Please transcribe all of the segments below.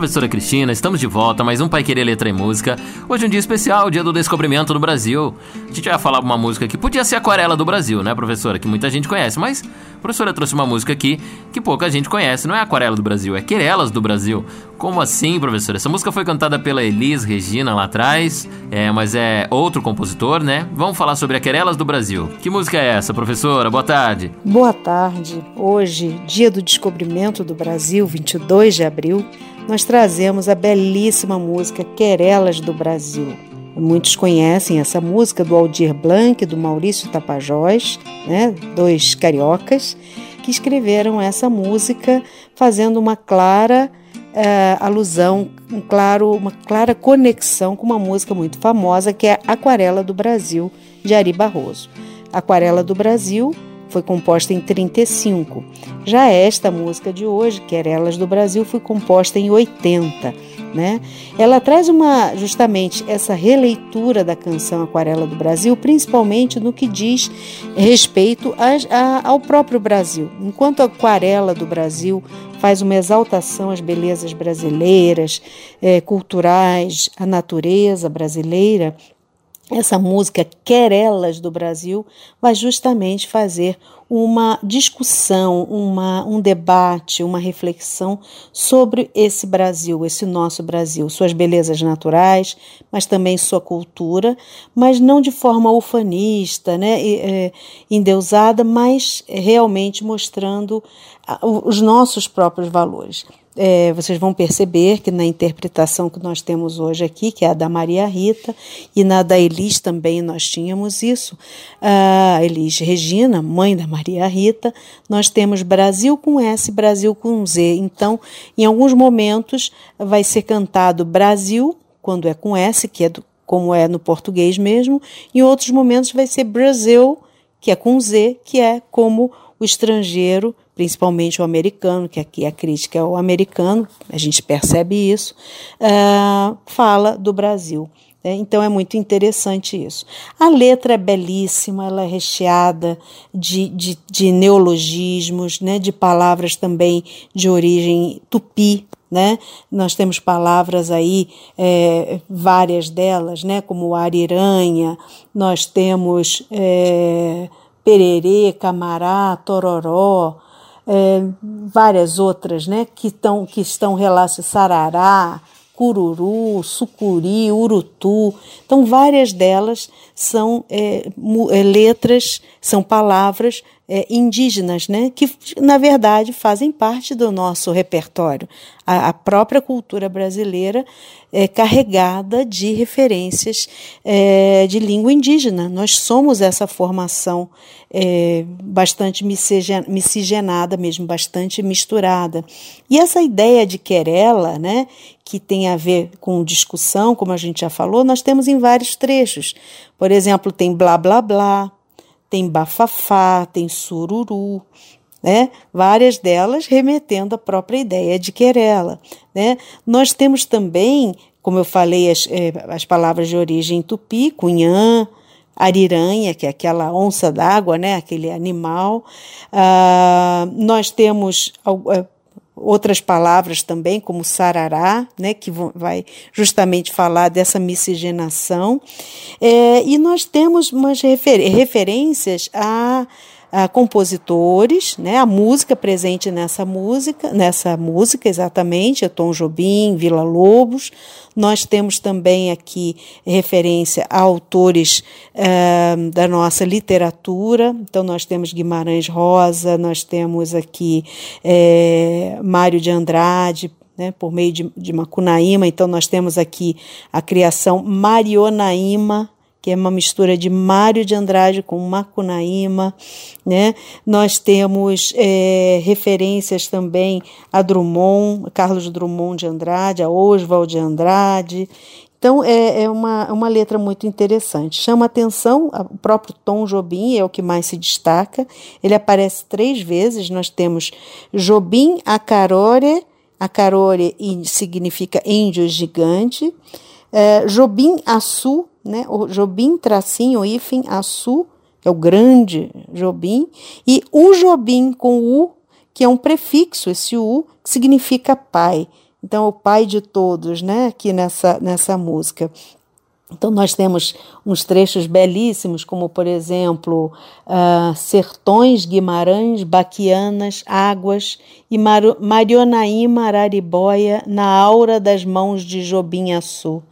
Professora Cristina, estamos de volta, mais um Pai Querer Letra e Música. Hoje é um dia especial, dia do descobrimento do Brasil. A gente vai falar uma música que podia ser Aquarela do Brasil, né, professora? Que muita gente conhece, mas a professora trouxe uma música aqui que pouca gente conhece. Não é Aquarela do Brasil, é Querelas do Brasil. Como assim, professora? Essa música foi cantada pela Elis Regina lá atrás, é, mas é outro compositor, né? Vamos falar sobre a Querelas do Brasil. Que música é essa, professora? Boa tarde. Boa tarde. Hoje, dia do descobrimento do Brasil, 22 de abril, nós trazemos a belíssima música Querelas do Brasil. Muitos conhecem essa música do Aldir Blanc e do Maurício Tapajós, né, dois cariocas, que escreveram essa música fazendo uma clara uh, alusão, um claro, uma clara conexão com uma música muito famosa que é Aquarela do Brasil, de Ari Barroso. Aquarela do Brasil foi composta em 35. Já esta música de hoje, Querelas do Brasil, foi composta em 80. Né? Ela traz uma justamente essa releitura da canção Aquarela do Brasil, principalmente no que diz respeito a, a, ao próprio Brasil. Enquanto a Aquarela do Brasil faz uma exaltação às belezas brasileiras, é, culturais, à natureza brasileira, essa música Querelas do Brasil vai justamente fazer uma discussão, uma, um debate, uma reflexão sobre esse Brasil, esse nosso Brasil, suas belezas naturais, mas também sua cultura, mas não de forma ufanista, né, é, endeusada, mas realmente mostrando os nossos próprios valores. É, vocês vão perceber que na interpretação que nós temos hoje aqui, que é a da Maria Rita, e na da Elis também nós tínhamos isso, a Elis Regina, mãe da Maria Rita, nós temos Brasil com S, Brasil com Z. Então, em alguns momentos vai ser cantado Brasil, quando é com S, que é do, como é no português mesmo, em outros momentos vai ser Brasil, que é com Z, que é como o estrangeiro principalmente o americano, que aqui a crítica é o americano, a gente percebe isso, uh, fala do Brasil. Né? Então é muito interessante isso. A letra é belíssima, ela é recheada de, de, de neologismos, né? de palavras também de origem tupi, né? Nós temos palavras aí, é, várias delas, né? como ariranha, nós temos é, pererê, camará, tororó, é, várias outras, né, que, estão que estão relacionadas, sarará, cururu, sucuri, urutu. Então, várias delas são é, é, letras, são palavras é, indígenas, né, que na verdade fazem parte do nosso repertório. A, a própria cultura brasileira é carregada de referências é, de língua indígena. Nós somos essa formação é, bastante miscigenada, mesmo bastante misturada. E essa ideia de querela, né, que tem a ver com discussão, como a gente já falou, nós temos em vários trechos. Por exemplo, tem blá blá blá, tem bafafá, tem sururu, né? Várias delas remetendo à própria ideia de querela, né? Nós temos também, como eu falei, as, eh, as palavras de origem tupi, cunhã, ariranha, que é aquela onça d'água, né? Aquele animal. Ah, nós temos uh, outras palavras também, como sarará, né, que vai justamente falar dessa miscigenação. É, e nós temos umas refer referências a a compositores, né, a música presente nessa música, nessa música exatamente, é Tom Jobim, Vila Lobos. Nós temos também aqui referência a autores uh, da nossa literatura, então nós temos Guimarães Rosa, nós temos aqui é, Mário de Andrade, né, por meio de, de Macunaíma, então nós temos aqui a criação Marionaíma, que é uma mistura de Mário de Andrade com Macunaíma, né? Nós temos é, referências também a Drummond, Carlos Drummond de Andrade, a Oswald de Andrade. Então é, é uma, uma letra muito interessante. Chama atenção, o próprio Tom Jobim é o que mais se destaca. Ele aparece três vezes. Nós temos Jobim Acarore, Acarore significa índio gigante. É, Jobim Assu né? O Jobim, tracinho, hífen, que é o grande Jobim, e o Jobim com U, que é um prefixo, esse U, que significa pai. Então, o pai de todos, né? Aqui nessa, nessa música. Então, nós temos uns trechos belíssimos, como, por exemplo, uh, Sertões, Guimarães, Baquianas, Águas e Mar Marionaíma, Araribóia, na aura das mãos de Jobim Açu.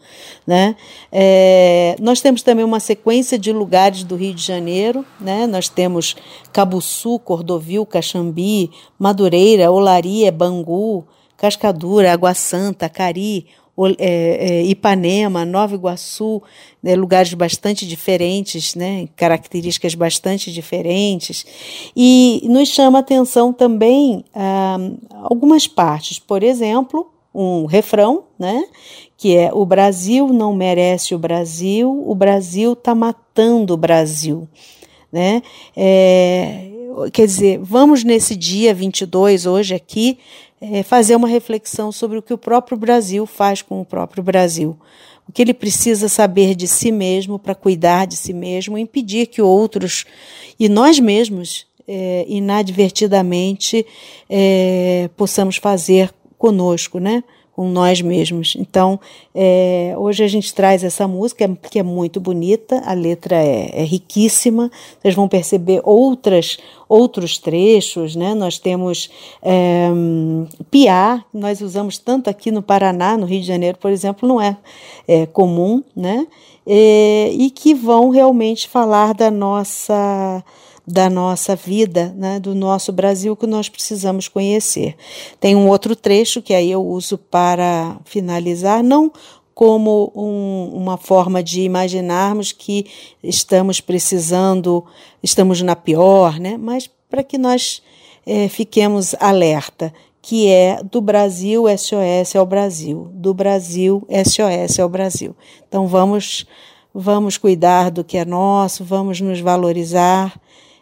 Né? É, nós temos também uma sequência de lugares do Rio de Janeiro, né? nós temos Cabuçu, Cordovil, Caxambi, Madureira, Olaria, Bangu, Cascadura, Água Santa, Cari, Ipanema, Nova Iguaçu, né, lugares bastante diferentes, né, características bastante diferentes. E nos chama atenção também ah, algumas partes, por exemplo, um refrão, né, que é o Brasil não merece o Brasil, o Brasil está matando o Brasil. Né? É, quer dizer, vamos nesse dia 22, hoje aqui, é, fazer uma reflexão sobre o que o próprio Brasil faz com o próprio Brasil. O que ele precisa saber de si mesmo para cuidar de si mesmo, impedir que outros e nós mesmos, é, inadvertidamente, é, possamos fazer conosco, né? Com nós mesmos. Então, é, hoje a gente traz essa música que é muito bonita, a letra é, é, riquíssima. Vocês vão perceber outras outros trechos, né? Nós temos é, piá, nós usamos tanto aqui no Paraná, no Rio de Janeiro, por exemplo, não é, é comum, né? É, e que vão realmente falar da nossa da nossa vida, né, do nosso Brasil que nós precisamos conhecer. Tem um outro trecho que aí eu uso para finalizar, não como um, uma forma de imaginarmos que estamos precisando, estamos na pior, né, mas para que nós é, fiquemos alerta, que é do Brasil SOS ao Brasil, do Brasil SOS ao Brasil. Então vamos vamos cuidar do que é nosso, vamos nos valorizar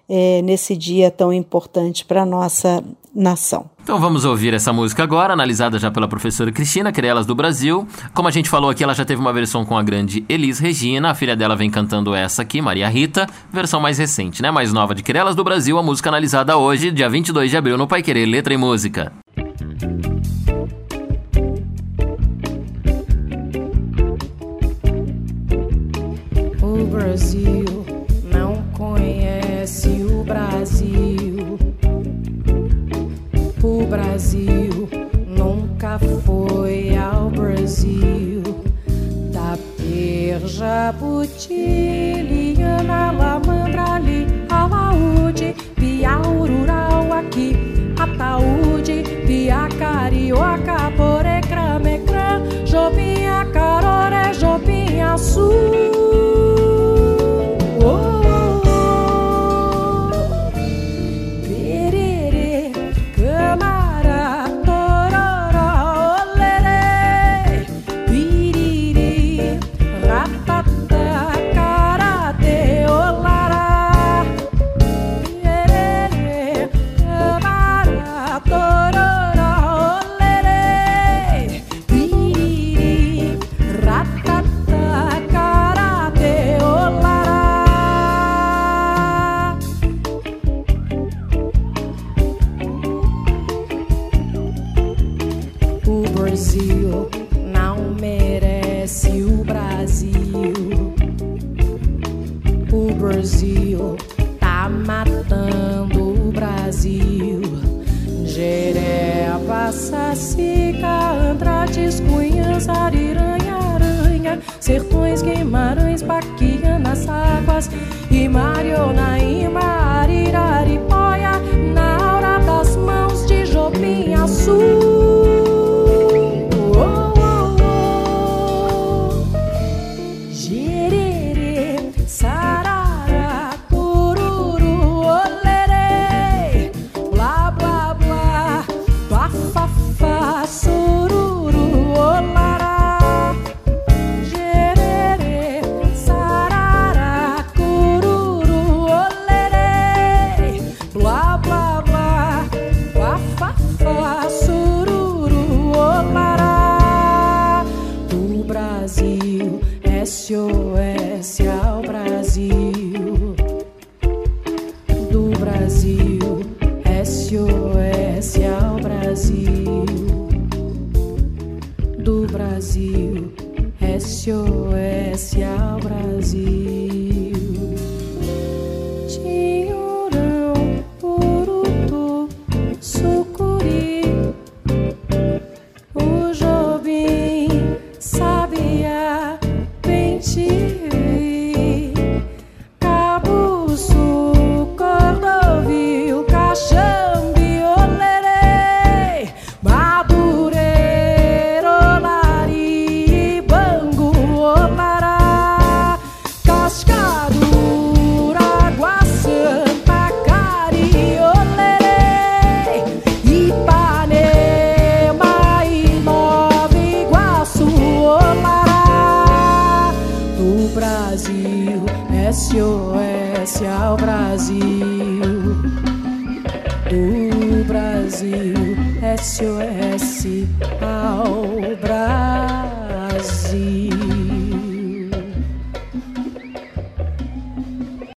é, nesse dia tão importante para a nossa nação. Então vamos ouvir essa música agora, analisada já pela professora Cristina Querelas do Brasil. Como a gente falou aqui, ela já teve uma versão com a grande Elis Regina, a filha dela vem cantando essa aqui, Maria Rita, versão mais recente, né? Mais nova de Querelas do Brasil, a música analisada hoje, dia 22 de abril, no Pai Querer Letra e Música. O Brasil Jabuti, Brasil não merece o Brasil. O Brasil tá matando o Brasil. Jereba, sacica, Andrades, Cunhas, Ariranha, Aranha, Sertões, Guimarães, Baquianas, Águas. leste oeste ao Brasil, do Brasil, este oeste ao Brasil, do Brasil, este oeste ao Brasil. SOS ao Brasil. Do Brasil, SOS ao Brasil.